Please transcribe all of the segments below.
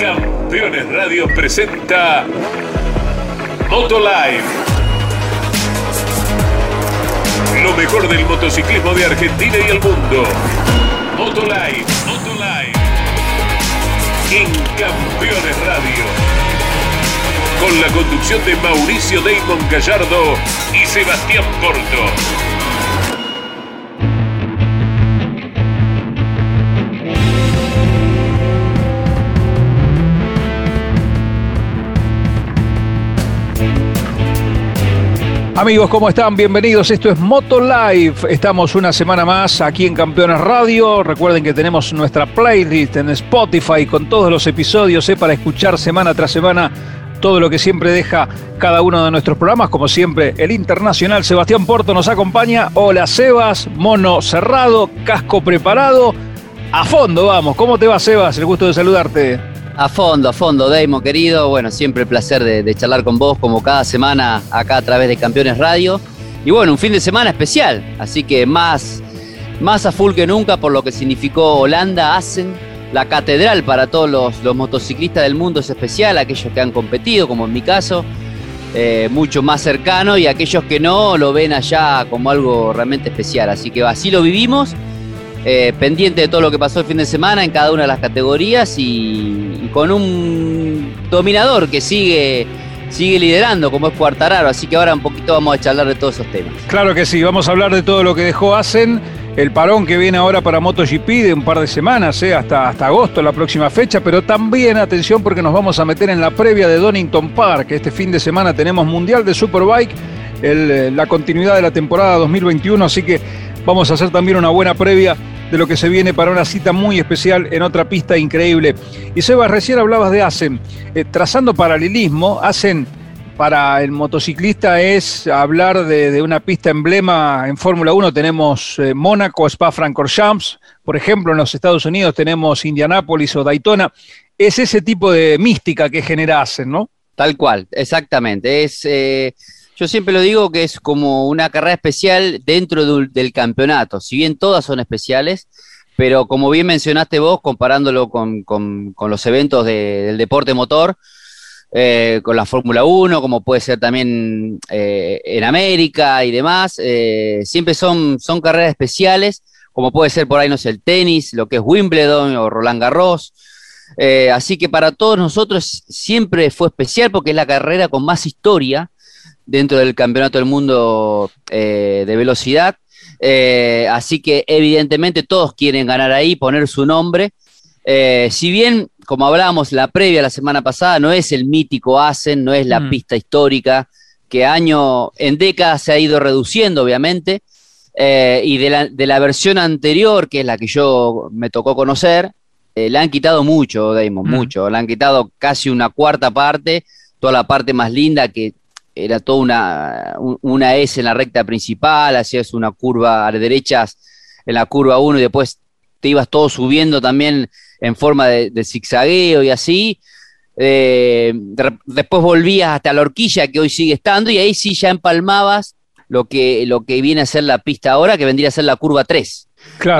Campeones Radio presenta Moto Live. Lo mejor del motociclismo de Argentina y el mundo. Moto Live, Moto Live. En Campeones Radio. Con la conducción de Mauricio Damon Gallardo y Sebastián Porto. Amigos, ¿cómo están? Bienvenidos. Esto es Moto Live. Estamos una semana más aquí en Campeones Radio. Recuerden que tenemos nuestra playlist en Spotify con todos los episodios eh, para escuchar semana tras semana todo lo que siempre deja cada uno de nuestros programas. Como siempre, el internacional Sebastián Porto nos acompaña. Hola Sebas, mono cerrado, casco preparado. A fondo, vamos. ¿Cómo te va, Sebas? El gusto de saludarte. A fondo, a fondo, Deimo, querido. Bueno, siempre el placer de, charlar con vos, como cada semana acá a través de Campeones Radio. Y bueno, un fin de semana especial, así que más, más a full que nunca por lo que significó Holanda, hacen la catedral para todos los, motociclistas del mundo es especial, aquellos que han competido, como en mi caso, eh, mucho más cercano, y aquellos que no lo ven allá como algo realmente especial. Así que así lo vivimos eh, pendiente de todo lo que pasó el fin de semana en cada una de las categorías y, con un dominador que sigue, sigue liderando como es Cuartararo, así que ahora un poquito vamos a charlar de todos esos temas. Claro que sí, vamos a hablar de todo lo que dejó Asen, el parón que viene ahora para MotoGP de un par de semanas, eh, hasta, hasta agosto, la próxima fecha, pero también atención porque nos vamos a meter en la previa de Donington Park, este fin de semana tenemos Mundial de Superbike, eh, la continuidad de la temporada 2021, así que vamos a hacer también una buena previa de lo que se viene para una cita muy especial en otra pista increíble. Y Sebas, recién hablabas de Asen. Eh, trazando paralelismo, Asen para el motociclista es hablar de, una pista emblema en Fórmula 1. Tenemos eh, Mónaco, Spa-Francorchamps. Por ejemplo, en los Estados Unidos tenemos Indianápolis o Daytona. Es ese tipo de mística que genera Asen, ¿no? Tal cual, exactamente. Es... Eh, yo siempre lo digo que es como una carrera especial dentro del campeonato. Si bien todas son especiales, pero como bien mencionaste vos, comparándolo con, los eventos del deporte motor, eh, con la Fórmula 1, como puede ser también eh, en América y demás, eh, siempre son, son carreras especiales, como puede ser por ahí, no sé, el tenis, lo que es Wimbledon o Roland Garros. así que para todos nosotros siempre fue especial porque es la carrera con más historia dentro del Campeonato del Mundo eh, de Velocidad. Eh, así que evidentemente todos quieren ganar ahí, poner su nombre. Eh, si bien, como hablábamos la previa la semana pasada, no es el mítico Asen, no es la mm. pista histórica, que año en décadas se ha ido reduciendo, obviamente, y de la, de la, versión anterior, que es la que yo me tocó conocer, le han quitado mucho, Damon, mm. mucho, le han quitado casi una cuarta parte, toda la parte más linda que era toda una, una S en la recta principal, hacías una curva a las derechas en la curva 1 y después te ibas todo subiendo también en forma de, zigzagueo y así. Eh, después volvías hasta la horquilla que hoy sigue estando y ahí sí ya empalmabas lo que, lo que viene a ser la pista ahora, que vendría a ser la curva 3.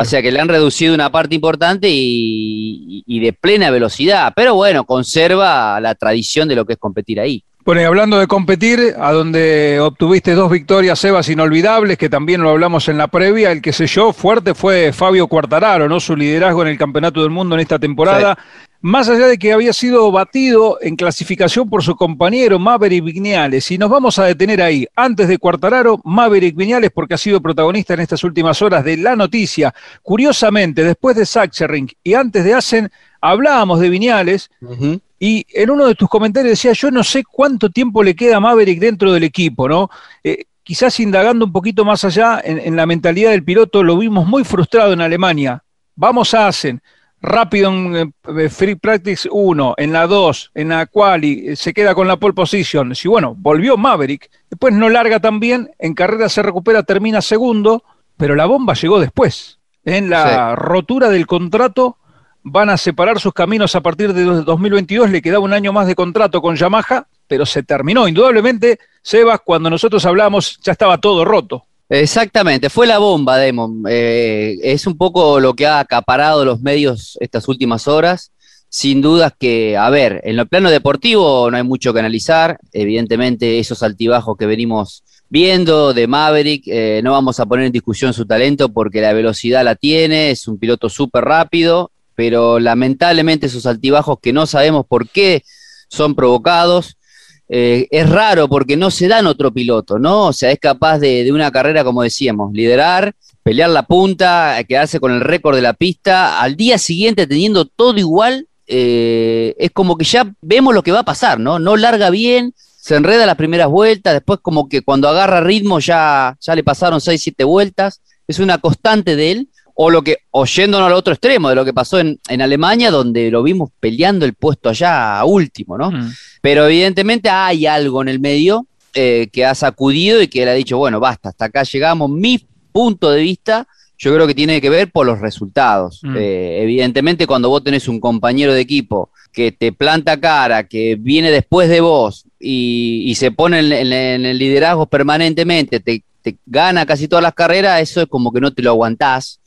O sea que le han reducido una parte importante y, y, de plena velocidad, pero bueno, conserva la tradición de lo que es competir ahí. Bueno, y hablando de competir, a donde obtuviste dos victorias, Sebas, inolvidables, que también lo hablamos en la previa, el que selló fuerte fue Fabio Cuartararo, ¿no? Su liderazgo en el Campeonato del Mundo en esta temporada. Más allá de que había sido batido en clasificación por su compañero Maverick Viñales, y nos vamos a detener ahí. Antes de Cuartararo, Maverick Viñales, porque ha sido protagonista en estas últimas horas de la noticia. Curiosamente, después de Sachsenring y antes de Asen, hablábamos de Viñales. Y en uno de tus comentarios decía, yo no sé cuánto tiempo le queda a Maverick dentro del equipo, ¿no? Eh, quizás indagando un poquito más allá en, la mentalidad del piloto, lo vimos muy frustrado en Alemania. Vamos a Asen, rápido en eh, Free Practice 1, en la 2, en la quali, eh, se queda con la pole position. Si bueno, volvió Maverick, después no larga tan bien, en carrera se recupera, termina segundo, pero la bomba llegó después. En la rotura del contrato van a separar sus caminos a partir de 2022, le quedaba un año más de contrato con Yamaha, pero se terminó. Indudablemente, Sebas, cuando nosotros hablamos, ya estaba todo roto. Exactamente, fue la bomba, Demon. Eh, es un poco lo que ha acaparado los medios estas últimas horas. sin dudas que, a ver, en lo plano deportivo no hay mucho que analizar, evidentemente esos altibajos que venimos viendo de Maverick, eh, no vamos a poner en discusión su talento porque la velocidad la tiene, es un piloto súper rápido, pero lamentablemente esos altibajos que no sabemos por qué son provocados, eh, es raro porque no se dan otro piloto, ¿no? O sea, es capaz de, una carrera, como decíamos, liderar, pelear la punta, quedarse con el récord de la pista, al día siguiente teniendo todo igual, eh, es como que ya vemos lo que va a pasar, ¿no? No larga bien, se enreda las primeras vueltas, después como que cuando agarra ritmo ya, ya le pasaron 6, 7 vueltas, es una constante de él, o lo que, oyéndonos al otro extremo, de lo que pasó en, en Alemania, donde lo vimos peleando el puesto allá a último, ¿no? Mm. Pero evidentemente hay algo en el medio eh, que ha sacudido y que él ha dicho, bueno, basta, hasta acá llegamos, mi punto de vista yo creo que tiene que ver por los resultados. Mm. Eh, evidentemente, cuando vos tenés un compañero de equipo que te planta cara, que viene después de vos y, se pone en, el liderazgo permanentemente, te, gana casi todas las carreras, eso es como que no te lo aguantás.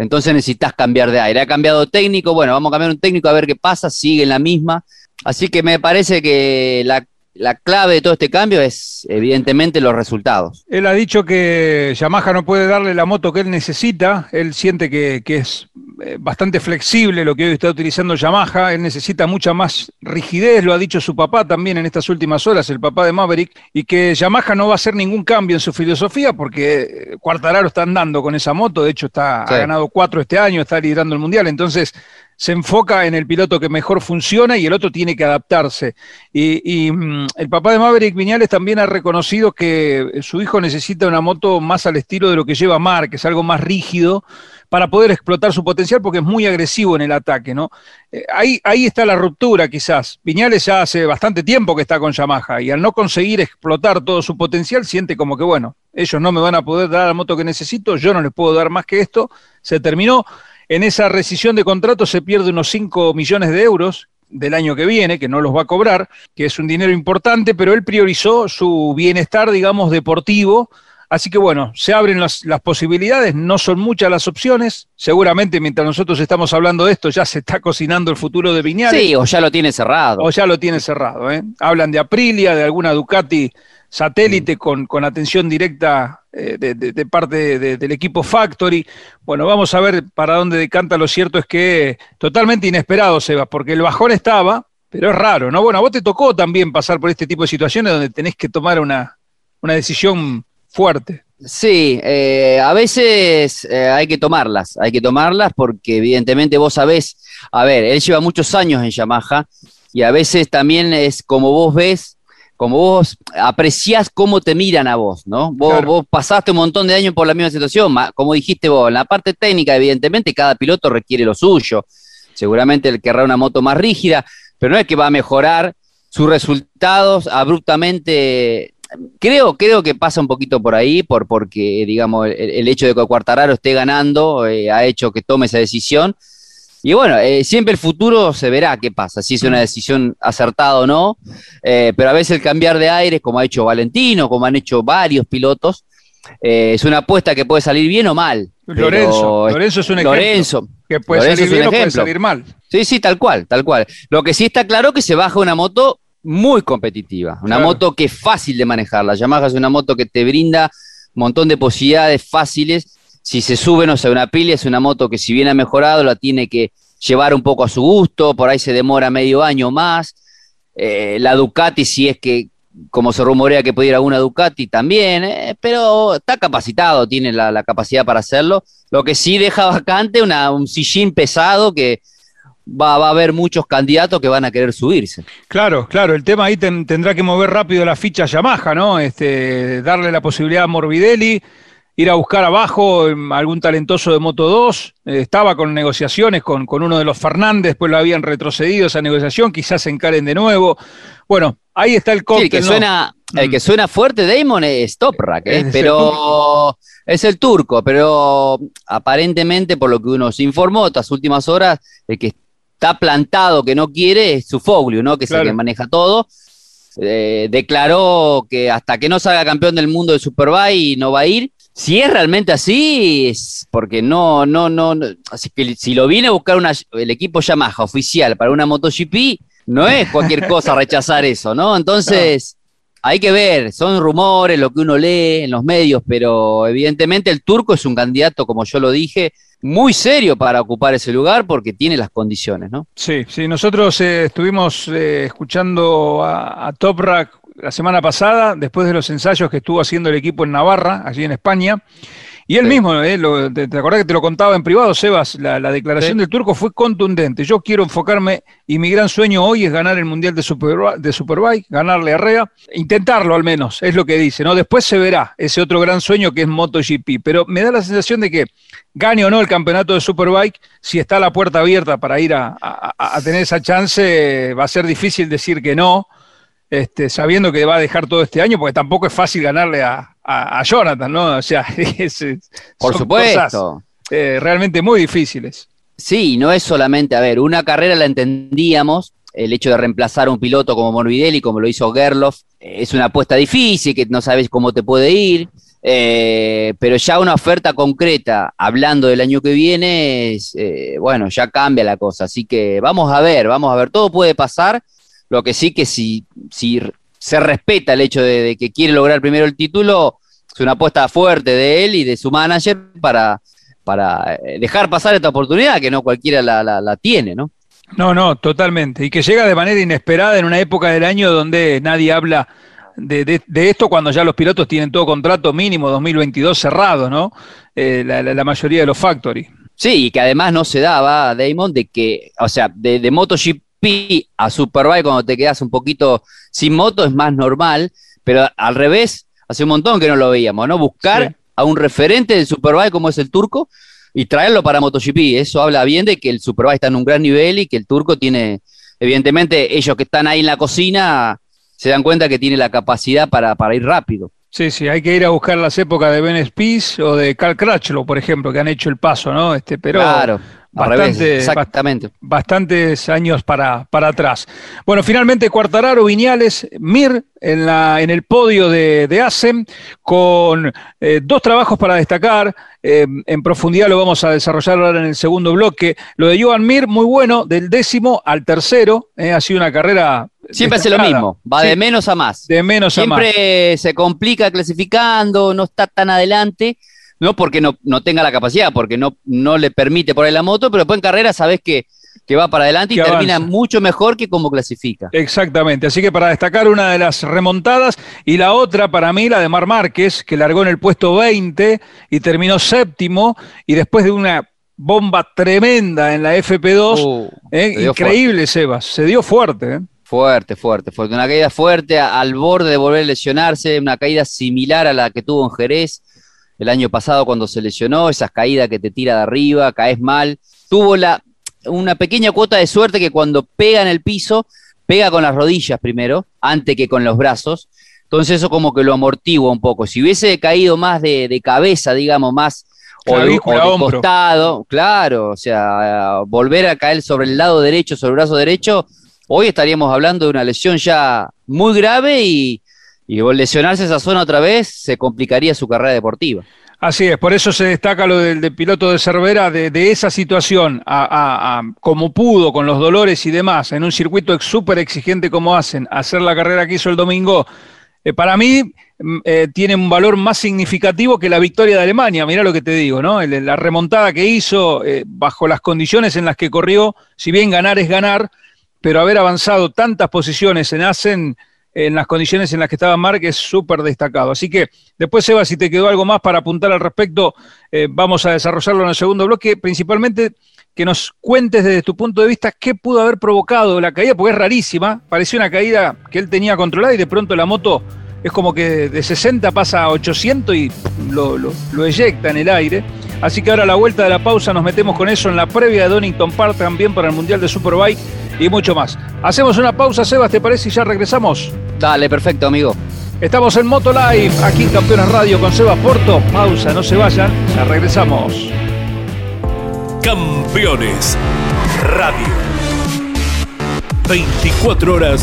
Entonces necesitas cambiar de aire. Ha cambiado técnico, bueno, vamos a cambiar un técnico a ver qué pasa, sigue la misma. Así que me parece que la la clave de todo este cambio es evidentemente los resultados. Él ha dicho que Yamaha no puede darle la moto que él necesita, él siente que, es eh, bastante flexible lo que hoy está utilizando Yamaha, él necesita mucha más rigidez, lo ha dicho su papá también en estas últimas horas, el papá de Maverick, y que Yamaha no va a hacer ningún cambio en su filosofía porque Cuartararo está andando con esa moto, de hecho está, ha ganado cuatro este año, está liderando el Mundial, entonces se enfoca en el piloto que mejor funciona y el otro tiene que adaptarse. Y, mm, el papá de Maverick Viñales también ha reconocido que su hijo necesita una moto más al estilo de lo que lleva Mark, que es algo más rígido, para poder explotar su potencial porque es muy agresivo en el ataque, ¿no? Eh, ahí, ahí está la ruptura quizás. Viñales ya hace bastante tiempo que está con Yamaha y al no conseguir explotar todo su potencial siente como que, bueno, ellos no me van a poder dar la moto que necesito, yo no les puedo dar más que esto, se terminó. En esa rescisión de contrato se pierde unos 5 millones de euros del año que viene, que no los va a cobrar, que es un dinero importante, pero él priorizó su bienestar, digamos, deportivo. Así que bueno, se abren las, posibilidades, no son muchas las opciones. Seguramente mientras nosotros estamos hablando de esto ya se está cocinando el futuro de Viñales. Sí, o ya lo tiene cerrado. O ya lo tiene cerrado. ¿eh? Hablan de Aprilia, de alguna Ducati satélite con, con atención directa eh, de, parte del equipo Factory. Bueno, vamos a ver para dónde decanta. Lo cierto es que totalmente inesperado, Sebas, porque el bajón estaba, pero es raro, ¿no? Bueno, a vos te tocó también pasar por este tipo de situaciones donde tenés que tomar una, una decisión fuerte. Sí, eh, a veces eh, hay que tomarlas, hay que tomarlas porque evidentemente vos sabés, a ver, él lleva muchos años en Yamaha y a veces también es como vos ves como vos apreciás cómo te miran a vos, ¿no? Vos, pasaste un montón de años por la misma situación, como dijiste vos, en la parte técnica, evidentemente, cada piloto requiere lo suyo. Seguramente él querrá una moto más rígida, pero no es que va a mejorar sus resultados abruptamente. Creo, creo que pasa un poquito por ahí, por, porque, digamos, el, hecho de que Cuartararo esté ganando eh, ha hecho que tome esa decisión y bueno, eh, siempre el futuro se verá qué pasa, si es una decisión acertada o no, eh, pero a veces el cambiar de aire, como ha hecho Valentino, como han hecho varios pilotos, eh, es una apuesta que puede salir bien o mal. Lorenzo, Lorenzo es un ejemplo. Que puede salir bien o puede salir mal. Sí, sí, tal cual, tal cual. Lo que sí está claro que se baja una moto muy competitiva, una moto que es fácil de manejar. La Yamaha es una moto que te brinda un montón de posibilidades fáciles si se sube, no sé, una pila, es una moto que si bien ha mejorado, la tiene que llevar un poco a su gusto, por ahí se demora medio año más. Eh, la Ducati, si es que, como se rumorea que pudiera una Ducati también, eh, pero está capacitado, tiene la, capacidad para hacerlo. Lo que sí deja vacante una, un sillín pesado que va, a haber muchos candidatos que van a querer subirse. Claro, claro, el tema ahí tendrá que mover rápido la ficha Yamaha, ¿no? Este, darle la posibilidad a Morbidelli ir a buscar abajo em, algún talentoso de Moto 2. Eh, estaba con negociaciones con, con, uno de los Fernández, después lo habían retrocedido esa negociación, quizás se encaren de nuevo. Bueno, ahí está el cóctel. el, que suena, el mm. que suena fuerte Damon es Toprak, ¿eh? pero es el turco, pero aparentemente, por lo que uno se informó estas últimas horas, el que está plantado que no quiere es su Foglio, ¿no? que es el que maneja todo. Eh, declaró que hasta que no salga campeón del mundo de Superbike no va a ir Si es realmente así, es porque no, no, no, así que si lo viene a buscar una, el equipo Yamaha oficial para una MotoGP, no es cualquier cosa rechazar eso, ¿no? Entonces, hay que ver, son rumores, lo que uno lee en los medios, pero evidentemente el turco es un candidato, como yo lo dije, muy serio para ocupar ese lugar porque tiene las condiciones, ¿no? Sí, sí, nosotros eh, estuvimos eh, escuchando a, a Toprak la semana pasada, después de los ensayos que estuvo haciendo el equipo en Navarra, allí en España. Y él mismo, eh, te, acordás que te lo contaba en privado, Sebas? La, declaración del turco fue contundente. Yo quiero enfocarme y mi gran sueño hoy es ganar el Mundial de, de Superbike, ganarle a Rea, intentarlo al menos, es lo que dice, ¿no? Después se verá ese otro gran sueño que es MotoGP. Pero me da la sensación de que gane o no el campeonato de Superbike, si está la puerta abierta para ir a tener esa chance, va a ser difícil decir que no este, sabiendo que va a dejar todo este año, porque tampoco es fácil ganarle a, Jonathan, ¿no? O sea, es, por supuesto. Eh, realmente muy difíciles. Sí, no es solamente, a ver, una carrera la entendíamos, el hecho de reemplazar a un piloto como Morbidelli, como lo hizo Gerloff, es una apuesta difícil, que no sabes cómo te puede ir, eh, pero ya una oferta concreta, hablando del año que viene, eh, bueno, ya cambia la cosa. Así que vamos a ver, vamos a ver, todo puede pasar. Lo que sí que si, si se respeta el hecho de, que quiere lograr primero el título, es una apuesta fuerte de él y de su manager para, para eh, dejar pasar esta oportunidad que no cualquiera la, tiene, ¿no? No, no, totalmente. Y que llega de manera inesperada en una época del año donde nadie habla de, esto cuando ya los pilotos tienen todo contrato mínimo 2022 cerrado, ¿no? Eh, la, mayoría de los factory. Sí, y que además no se daba, Damon, de que, o sea, de, de MotoGP a Superbike cuando te quedas un poquito sin moto es más normal, pero al revés, hace un montón que no lo veíamos, ¿no? Buscar a un referente del Superbike como es el turco y traerlo para MotoGP. Eso habla bien de que el Superbike está en un gran nivel y que el turco tiene, evidentemente, ellos que están ahí en la cocina se dan cuenta que tiene la capacidad para, para ir rápido. Sí, sí, hay que ir a buscar las épocas de Ben Spies o de Carl Crutchlow, por ejemplo, que han hecho el paso, ¿no? Este, pero claro exactamente. bastantes años para, para atrás. Bueno, finalmente Cuartararo, Viñales, Mir en, la, en el podio de, de ASEM, con eh, dos trabajos para destacar. Eh, en profundidad lo vamos a desarrollar ahora en el segundo bloque. Lo de Joan Mir, muy bueno, del décimo al tercero. Eh, ha sido una carrera Siempre hace lo mismo, va de menos a más. De menos a más. Siempre se complica clasificando, no está tan adelante, no porque no, no tenga la capacidad, porque no, no le permite por ahí la moto, pero después en carrera sabes que, va para adelante y termina mucho mejor que como clasifica. Exactamente, así que para destacar una de las remontadas y la otra para mí, la de Mar Márquez, que largó en el puesto 20 y terminó séptimo y después de una bomba tremenda en la FP2, uh, eh, increíble Sebas, se dio fuerte. Eh. Fuerte, fuerte, fuerte. Una caída fuerte al borde de volver a lesionarse, una caída similar a la que tuvo en Jerez el año pasado cuando se lesionó, esas caídas que te tira de arriba, caes mal. Tuvo la, una pequeña cuota de suerte que cuando pega en el piso, pega con las rodillas primero, antes que con los brazos. Entonces eso como que lo amortigua un poco. Si hubiese caído más de, cabeza, digamos, más o de, costado, claro, o sea, volver a caer sobre el lado derecho, sobre el brazo derecho, hoy estaríamos hablando de una lesión ya muy grave y, y lesionarse esa zona otra vez se complicaría su carrera deportiva. Así es, por eso se destaca lo del, piloto de Cervera, de, esa situación, como pudo, con los dolores y demás, en un circuito súper exigente como hacen, hacer la carrera que hizo el domingo, eh, para mí mm, eh, tiene un valor más significativo que la victoria de Alemania, mira lo que te digo, ¿no? la remontada que hizo, eh, bajo las condiciones en las que corrió, si bien ganar es ganar, pero haber avanzado tantas posiciones en Asen en las condiciones en las que estaba es súper destacado. Así que después, Eva, si te quedó algo más para apuntar al respecto, eh, vamos a desarrollarlo en el segundo bloque, principalmente que nos cuentes desde tu punto de vista qué pudo haber provocado la caída, porque es rarísima, parecía una caída que él tenía controlada y de pronto la moto es como que de 60 pasa a 800 y lo, lo, lo eyecta en el aire. Así que ahora a la vuelta de la pausa nos metemos con eso en la previa de Donington Park también para el Mundial de Superbike y mucho más. Hacemos una pausa, Sebas, ¿te parece? Y ya regresamos. Dale, perfecto, amigo. Estamos en Moto Live, aquí en Campeones Radio con Sebas Porto. Pausa, no se vayan, ya regresamos. Campeones Radio. 24 horas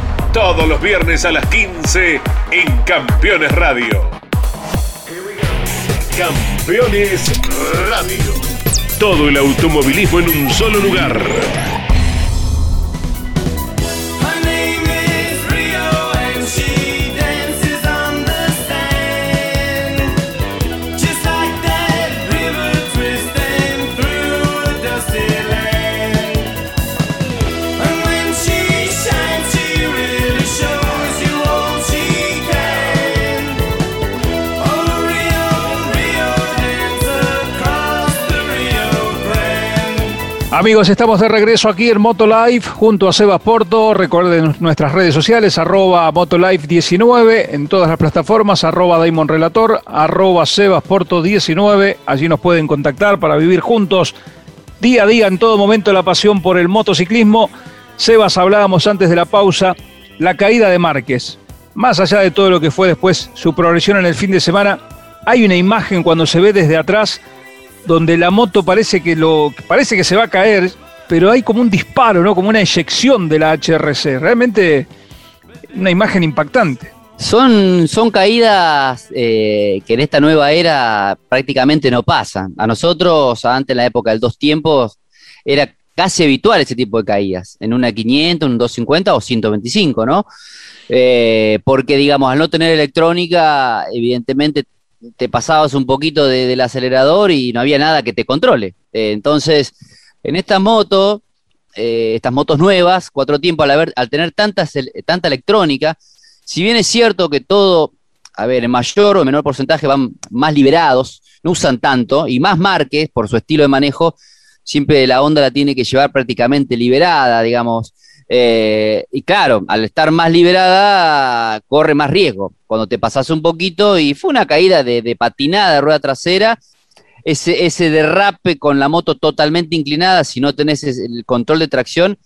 Todos los viernes a las 15 en Campeones Radio. Campeones Radio. Todo el automovilismo en un solo lugar. Amigos, estamos de regreso aquí en Motolife junto a Sebas Porto. Recuerden nuestras redes sociales, arroba Motolife19 en todas las plataformas, arroba Daimon Relator, arroba Sebas Porto 19. Allí nos pueden contactar para vivir juntos día a día, en todo momento, la pasión por el motociclismo. Sebas, hablábamos antes de la pausa, la caída de Márquez. Más allá de todo lo que fue después su progresión en el fin de semana, hay una imagen cuando se ve desde atrás donde la moto parece que lo parece que se va a caer, pero hay como un disparo, ¿no? Como una eyección de la HRC. Realmente una imagen impactante. Son, son caídas eh, que en esta nueva era prácticamente no pasan. A nosotros, antes en la época del dos tiempos, era casi habitual ese tipo de caídas, en una 500, un 250 o 125, ¿no? Eh, porque, digamos, al no tener electrónica, evidentemente te pasabas un poquito del acelerador y no había nada que te controle. Eh, entonces, en esta moto, eh, estas motos nuevas, cuatro tiempos, al, al tener tanta, tanta electrónica, si bien es cierto que todo, a ver, en mayor o menor porcentaje van más liberados, no usan tanto, y más Márquez, por su estilo de manejo, siempre la onda la tiene que llevar prácticamente liberada, digamos. Eh, y claro, al estar más liberada, corre más riesgo. Cuando te pasas un poquito, y fue una caída de, patinada de rueda trasera, ese, ese, derrape con la moto totalmente inclinada, si no tenés el control de tracción,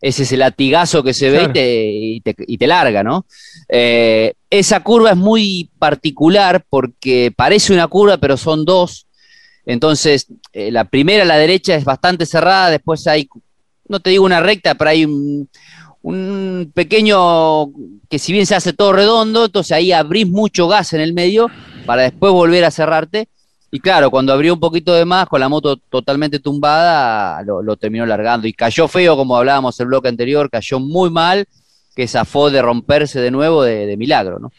ese es el latigazo que se ve y, te, larga, ¿no? Eh, esa curva es muy particular porque parece una curva, pero son dos. Entonces, eh, la primera la derecha es bastante cerrada, después hay no te digo una recta, pero hay un, pequeño, que si bien se hace todo redondo, entonces ahí abrís mucho gas en el medio para después volver a cerrarte. Y claro, cuando abrió un poquito de más, con la moto totalmente tumbada, lo, terminó largando. Y cayó feo, como hablábamos el bloque anterior, cayó muy mal, que zafó de romperse de nuevo de, milagro, ¿no?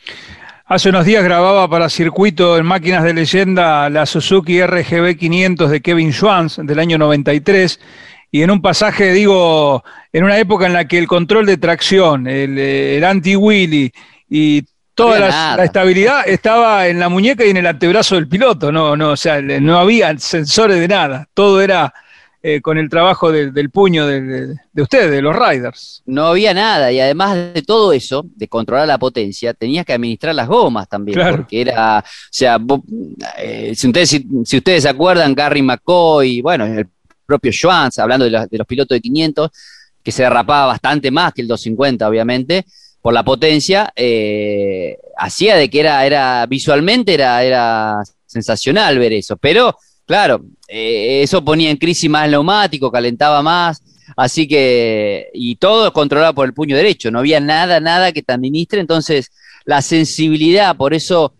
Hace unos días grababa para circuito en máquinas de leyenda la Suzuki RGB 500 de Kevin Schwantz del año 93 y en un pasaje, digo, en una época en la que el control de tracción, el, el anti-wheelie y toda la, estabilidad estaba en la muñeca y en el antebrazo del piloto, no, no, o sea, no había sensores de nada, todo era eh, con el trabajo del puño de, ustedes, de los riders. No había nada, y además de todo eso, de controlar la potencia, tenías que administrar las gomas también, porque era, o sea, eh, si, ustedes, si, ustedes se acuerdan, Gary McCoy, bueno, el propio Schwanz, hablando de, los pilotos de 500, que se derrapaba bastante más que el 250, obviamente, por la potencia, eh, hacía de que era, era visualmente era, era sensacional ver eso. Pero, claro, eh, eso ponía en crisis más neumático, calentaba más. Así que, y todo controlado por el puño derecho, no había nada, nada que te administre. Entonces, la sensibilidad, por eso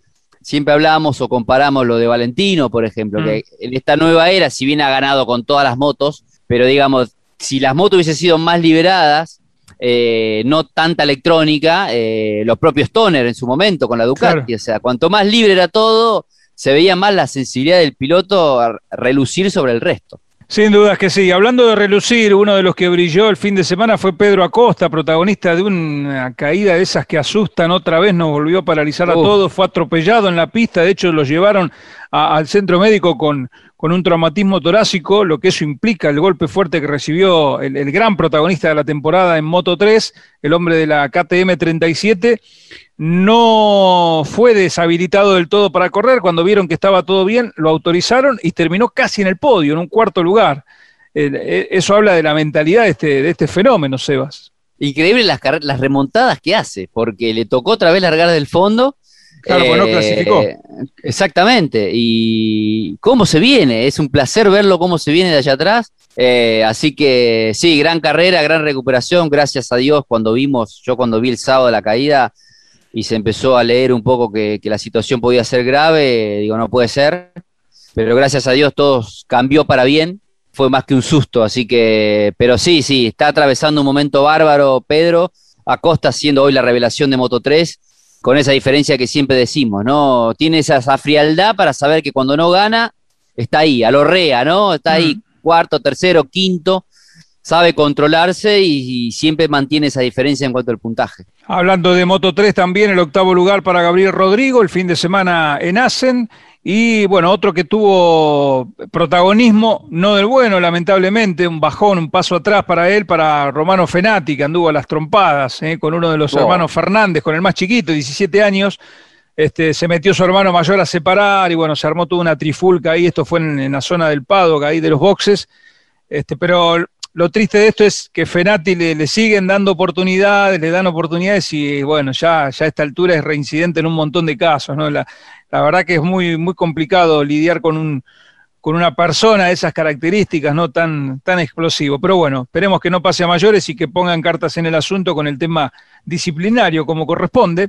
siempre hablábamos o comparamos lo de Valentino, por ejemplo, que mm. en esta nueva era, si bien ha ganado con todas las motos, pero digamos, si las motos hubiesen sido más liberadas, eh, no tanta electrónica, eh, los propios Stoner en su momento con la Ducati, o sea, cuanto más libre era todo, se veía más la sensibilidad del piloto a relucir sobre el resto. Sin dudas que sí. Hablando de relucir, uno de los que brilló el fin de semana fue Pedro Acosta, protagonista de una caída de esas que asustan. Otra vez nos volvió a paralizar a todos. Fue atropellado en la pista. De hecho, lo llevaron al centro médico con, con un traumatismo torácico, lo que eso implica, el golpe fuerte que recibió el, el gran protagonista de la temporada en Moto 3, el hombre de la KTM 37 no fue deshabilitado del todo para correr. Cuando vieron que estaba todo bien, lo autorizaron y terminó casi en el podio, en un cuarto lugar. Eh, eso habla de la mentalidad de este, de este fenómeno, Sebas. Increíble las remontadas que hace, porque le tocó otra vez largar del fondo. Claro, pues no clasificó. Eh, exactamente. Y cómo se viene, es un placer verlo cómo se viene de allá atrás. Eh, así que sí, gran carrera, gran recuperación, gracias a Dios. Cuando vimos, yo cuando vi el sábado la caída, y se empezó a leer un poco que, la situación podía ser grave, digo, no puede ser, pero gracias a Dios todo cambió para bien, fue más que un susto, así que, pero sí, sí, está atravesando un momento bárbaro Pedro, Acosta siendo hoy la revelación de Moto 3, con esa diferencia que siempre decimos, ¿no? Tiene esa, frialdad para saber que cuando no gana, está ahí, a lo rea, ¿no? Está ahí, cuarto, tercero, quinto, sabe controlarse y, siempre mantiene esa diferencia en cuanto al puntaje. Hablando de Moto 3 también, el octavo lugar para Gabriel Rodrigo, el fin de semana en Asen. Y bueno, otro que tuvo protagonismo, no del bueno, lamentablemente, un bajón, un paso atrás para él, para Romano Fenati, que anduvo a las trompadas eh, con uno de los hermanos Fernández, con el más chiquito, 17 años. Este, se metió su hermano mayor a separar y bueno, se armó toda una trifulca ahí. Esto fue en, la zona del Paddock, ahí de los boxes. Este, pero lo triste de esto es que Fenati le, siguen dando oportunidades, le dan oportunidades y bueno, ya, ya a esta altura es reincidente en un montón de casos, ¿no? La, verdad que es muy, muy complicado lidiar con un, con una persona de esas características, no tan, tan explosivo. Pero bueno, esperemos que no pase a mayores y que pongan cartas en el asunto con el tema disciplinario como corresponde.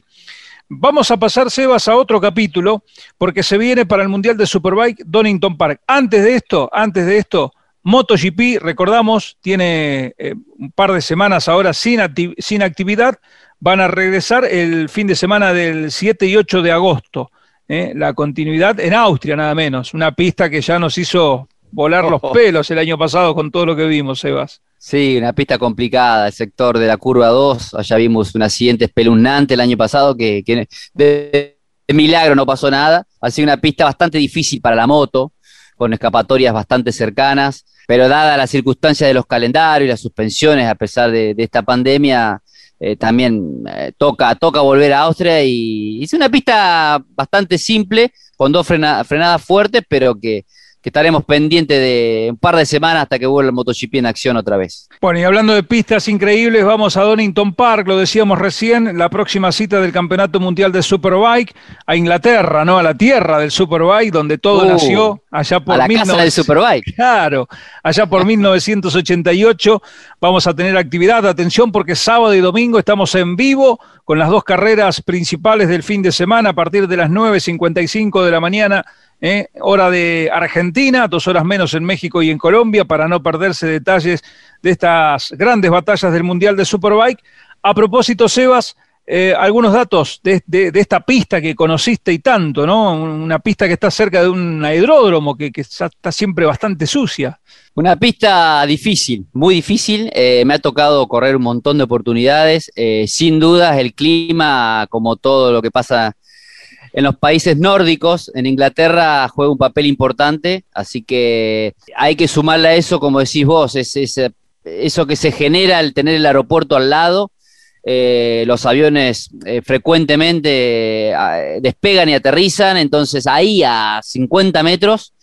Vamos a pasar, Sebas, a otro capítulo, porque se viene para el Mundial de Superbike Donington Park. Antes de esto, antes de esto, MotoGP, recordamos, tiene eh, un par de semanas ahora sin, sin actividad. Van a regresar el fin de semana del 7 y 8 de agosto. Eh, la continuidad en Austria, nada menos. Una pista que ya nos hizo volar los pelos el año pasado con todo lo que vimos, Sebas. Sí, una pista complicada, el sector de la curva 2. Allá vimos un accidente espeluznante el año pasado que, que de, de milagro no pasó nada. Ha sido una pista bastante difícil para la moto, con escapatorias bastante cercanas pero dada la circunstancia de los calendarios y las suspensiones a pesar de, esta pandemia, eh, también eh, toca, toca volver a Austria y es una pista bastante simple, con dos frenadas fuertes, pero que, que estaremos pendientes de un par de semanas hasta que vuelva el MotoGP en acción otra vez. Bueno, y hablando de pistas increíbles, vamos a Donington Park, lo decíamos recién, la próxima cita del Campeonato Mundial de Superbike a Inglaterra, ¿no? A la tierra del Superbike, donde todo uh, nació allá por a la casa del Superbike. Claro, allá por 1988 vamos a tener actividad, atención porque sábado y domingo estamos en vivo con las dos carreras principales del fin de semana a partir de las 9.55 de la mañana ¿eh? hora de Argentina, dos horas menos en México y en Colombia, para no perderse detalles de estas grandes batallas del Mundial de Superbike. A propósito, Sebas, eh, algunos datos de, esta pista que conociste y tanto, ¿no? Una pista que está cerca de un aeródromo que, está siempre bastante sucia. Una pista difícil, muy difícil. Eh, me ha tocado correr un montón de oportunidades. sin dudas, el clima, como todo lo que pasa en los países nórdicos, en Inglaterra juega un papel importante, así que hay que sumarle a eso, como decís vos, es, eso que se genera al tener el aeropuerto al lado. Eh, los aviones eh, frecuentemente eh, despegan y aterrizan, entonces ahí a 50 metros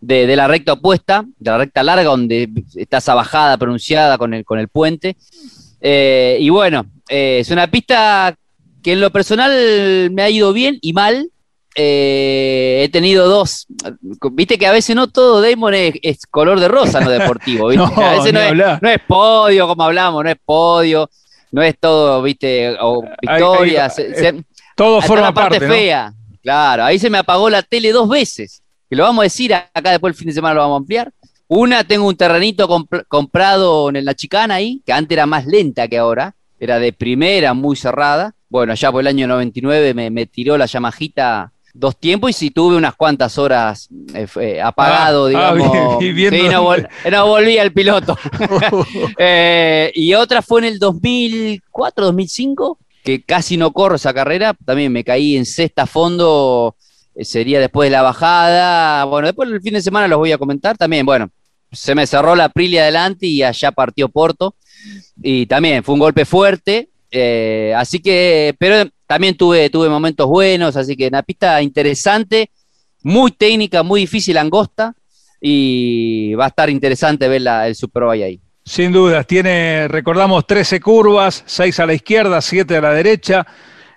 de, la recta opuesta, de la recta larga, donde está esa bajada pronunciada con el, con el puente. y bueno, es una pista que en lo personal me ha ido bien y mal. Eh, he tenido dos. Viste que a veces no todo Damon es, color de rosa, no deportivo. no, a veces no es, podio, como hablamos, no es podio, no es todo, viste, o victorias. Eh, todo forma parte, fea. Claro, ahí se me apagó la tele dos veces. Que lo vamos a decir acá después el fin de semana lo vamos a ampliar. Una, tengo un terrenito comprado en la chicana ahí, que antes era más lenta que ahora, era de primera, muy cerrada bueno, ya por el año 99 me, tiró la Yamajita dos tiempos y sí tuve unas cuantas horas eh, eh, apagado, Ah, ah, digamos. vi- viendo- Sí, no, vol- no volvía el piloto. Eh, y otra fue en el 2004, 2005, que casi no corro esa carrera. También me caí en sexta fondo, eh, sería después de la bajada. Bueno, después el fin de semana los voy a comentar también. Bueno, se me cerró la Aprilia adelante y allá partió Porto. Y también fue un golpe fuerte. eh, así que, pero también tuve, tuve momentos buenos, así que una pista interesante, muy técnica, muy difícil, angosta. Y va a estar interesante ver la- el Superbike ahí. Sin dudas, tiene, recordamos, 13 curvas, 6 a la izquierda, 7 a la derecha,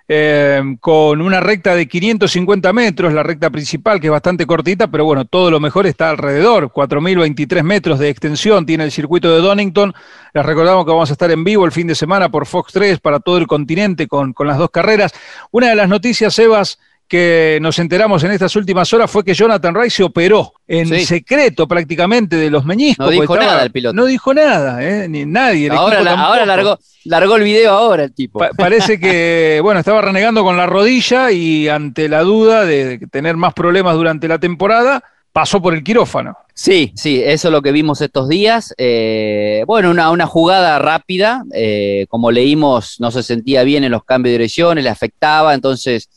eh, con una recta de 550 metros, la recta principal, que es bastante cortita, pero bueno, todo lo mejor está alrededor, 4.023 metros de extensión tiene el circuito de Donington. Les recordamos que vamos a estar en vivo el fin de semana por Fox 3 para todo el continente con, con las dos carreras. Una de las noticias, Sebas, que nos enteramos en estas últimas horas fue que Jonathan Ray se operó en Sí. secreto prácticamente de los meñiscos. No dijo nada el piloto. No dijo nada, ¿eh? ni nadie. el Ahora, la- ahora largó, largó el video ahora el tipo. Pa- parece que, bueno, estaba renegando con la rodilla y ante la duda de tener más problemas durante la temporada, pasó por el quirófano. Sí, sí, eso es lo que vimos estos días. Eh, bueno, una, una jugada rápida, eh, como leímos, no se sentía bien en los cambios de direcciones, le afectaba, entonces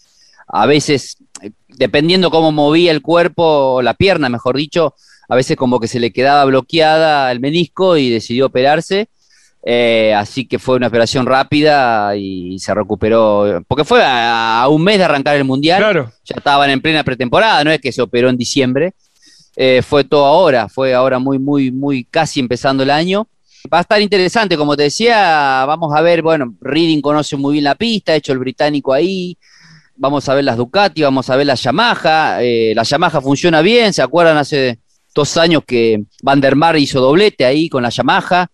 a veces, eh, dependiendo cómo movía el cuerpo, o la pierna, mejor dicho, a veces como que se le quedaba bloqueada el menisco y decidió operarse. Eh, así que fue una operación rápida y se recuperó, porque fue a, a un mes de arrancar el Mundial Claro. ya estaban en plena pretemporada, no es que se operó en diciembre, eh, fue todo ahora, fue ahora muy, muy, muy casi empezando el año. Va a estar interesante, como te decía, vamos a ver, bueno, Reading conoce muy bien la pista, ha hecho el británico ahí, vamos a ver las Ducati, vamos a ver la Yamaha, eh, la Yamaha funciona bien, ¿se acuerdan hace dos años que Van der Mar hizo doblete ahí con la Yamaha?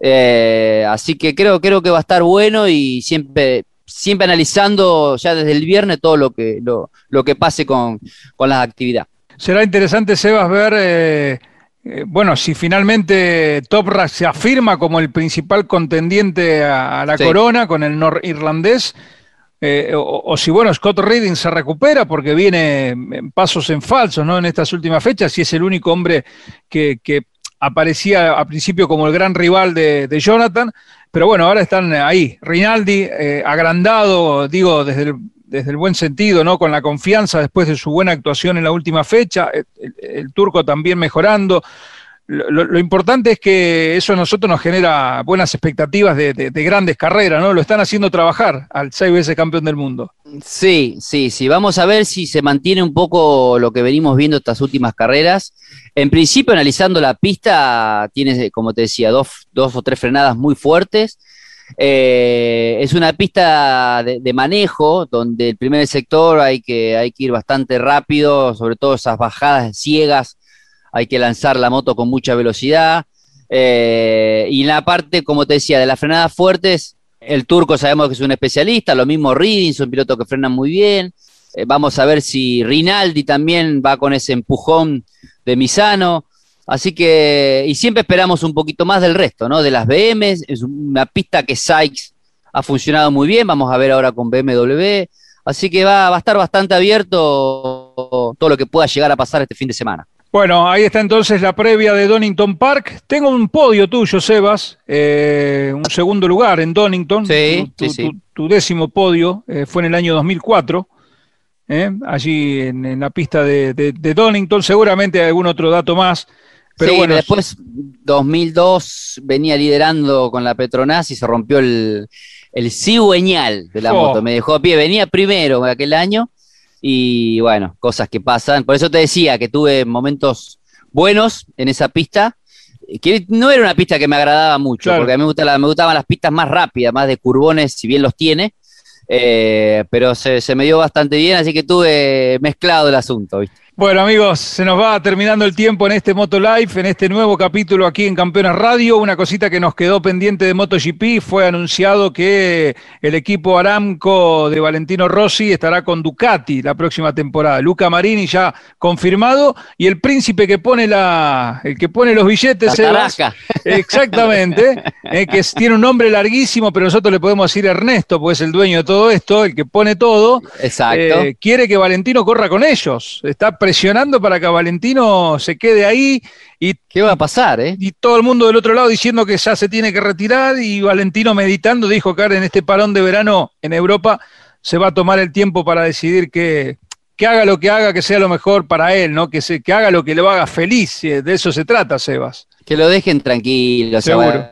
Eh, así que creo, creo que va a estar bueno y siempre, siempre analizando ya desde el viernes todo lo que, lo, lo que pase con, con las actividades. Será interesante, Sebas, ver, eh, eh, bueno, si finalmente Toprak se afirma como el principal contendiente a, a la Sí. corona con el norirlandés, eh, o, si, bueno, Scott Reading se recupera porque viene en pasos en falsos, ¿no? En estas últimas fechas, y es el único hombre que, aparecía a principio como el gran rival de, Jonathan, pero bueno, ahora están ahí. Rinaldi, eh, agrandado, digo, desde el, desde el buen sentido, ¿no? Con la confianza después de su buena actuación en la última fecha, el turco también mejorando. Lo, importante es que eso a nosotros nos genera buenas expectativas de, de- de grandes carreras, ¿no? Lo están haciendo trabajar al seis veces campeón del mundo. Sí, sí, sí. Vamos a ver si se mantiene un poco lo que venimos viendo estas últimas carreras. En principio, analizando la pista, tiene, como te decía, dos, dos o tres frenadas muy fuertes. Eh, es una pista de, de manejo donde el primer sector hay que, hay que ir bastante rápido, sobre todo esas bajadas ciegas, hay que lanzar la moto con mucha velocidad. Eh, y en la parte, como te decía, de las frenadas fuertes, el turco sabemos que es un especialista, lo mismo Reading, es un piloto que frena muy bien. Eh, vamos a ver si Rinaldi también va con ese empujón de Misano. Así que, y siempre esperamos un poquito más del resto, ¿no? De las BMs, es una pista que Sykes ha funcionado muy bien, vamos a ver ahora con BMW. Así que va, va a estar bastante abierto todo lo que pueda llegar a pasar este fin de semana. Bueno, ahí está entonces la previa de Donington Park. Tengo un podio tuyo, Sebas, eh, un segundo lugar en Donington. Sí, tu, sí, sí. tu- tu décimo podio eh, fue en el año 2004, eh, allí en, en la pista de, de- de Donington. Seguramente hay algún otro dato más. Pero sí, bueno, después 2002 venía liderando con la Petronas y se rompió el, el cigüeñal de la Oh. moto. Me dejó a pie, venía primero aquel año y bueno, cosas que pasan. Por eso te decía que tuve momentos buenos en esa pista, que no era una pista que me agradaba mucho, Claro. porque a mí me, gusta la- me gustaban las pistas más rápidas, más de curbones, si bien los tiene. eh, pero se, se me dio bastante bien, así que tuve mezclado el asunto. ¿viste? Bueno amigos, se nos va terminando el tiempo en este Moto Life, en este nuevo capítulo aquí en Campeones Radio. Una cosita que nos quedó pendiente de MotoGP fue anunciado que el equipo Aramco de Valentino Rossi estará con Ducati la próxima temporada. Luca Marini ya confirmado y el príncipe que pone la, el que pone los billetes. La exactamente, eh, que tiene un nombre larguísimo, pero nosotros le podemos decir Ernesto, pues es el dueño de todo esto, el que pone todo. Exacto. Eh, quiere que Valentino corra con ellos. Está presionando para que Valentino se quede ahí. Y, ¿Qué va a pasar, eh? Y todo el mundo del otro lado diciendo que ya se tiene que retirar y Valentino meditando dijo que en este parón de verano en Europa se va a tomar el tiempo para decidir que, que haga lo que haga, que sea lo mejor para él, ¿no? Que, se, que haga lo que le haga feliz. De eso se trata, Sebas. Que lo dejen tranquilo.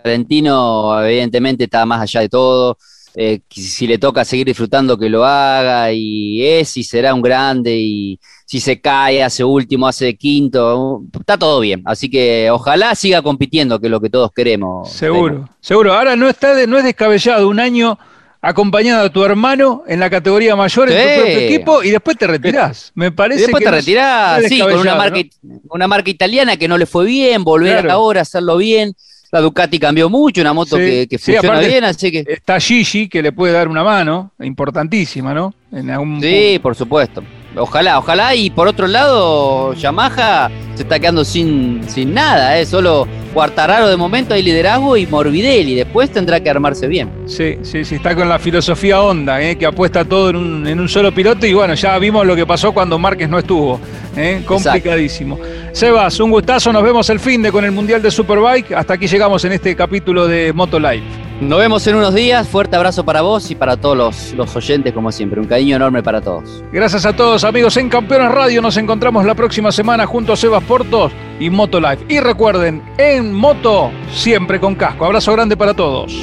Valentino, evidentemente, está más allá de todo. Eh, si le toca seguir disfrutando, que lo haga, y es y será un grande, y si se cae, hace último, hace quinto, está todo bien. Así que ojalá siga compitiendo, que es lo que todos queremos. Seguro, seguro. Ahora no, está no es descabellado un año acompañado a tu hermano en la categoría mayor en tu propio equipo y después te retirás. Me parece después te retirás, sí, con una marca, una marca italiana que no le fue bien, volver ahora a hacerlo bien. La Ducati cambió mucho, una moto que, funciona bien, así que. Está Gigi que le puede dar una mano, importantísima, ¿no? En sí, por supuesto. Ojalá, ojalá. Y por otro lado, Yamaha se está quedando sin, sin nada, ¿eh? Solo Cuartararo de momento hay liderazgo y Morbidelli. Después tendrá que armarse bien. Sí, sí, sí, está con la filosofía Honda, ¿eh? que apuesta todo en un, en un, solo piloto. Y bueno, ya vimos lo que pasó cuando Márquez no estuvo. ¿eh? Complicadísimo. Sebas, un gustazo. Nos vemos el fin de con el Mundial de Superbike. Hasta aquí llegamos en este capítulo de Moto Live. Nos vemos en unos días. Fuerte abrazo para vos y para todos los, oyentes, como siempre. Un cariño enorme para todos. Gracias a todos, amigos. En Campeones Radio nos encontramos la próxima semana junto a Sebas Portos y Moto Live. Y recuerden, en moto, siempre con casco. Abrazo grande para todos.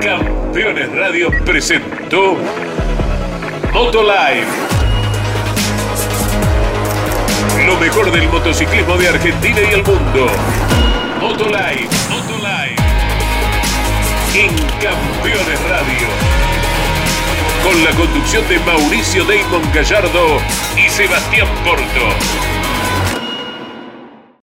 Campeones Radio presentó Moto Live lo mejor del motociclismo de Argentina y el mundo. Motolive, Motolive. En Campeones Radio. Con la conducción de Mauricio Damon Gallardo y Sebastián Porto.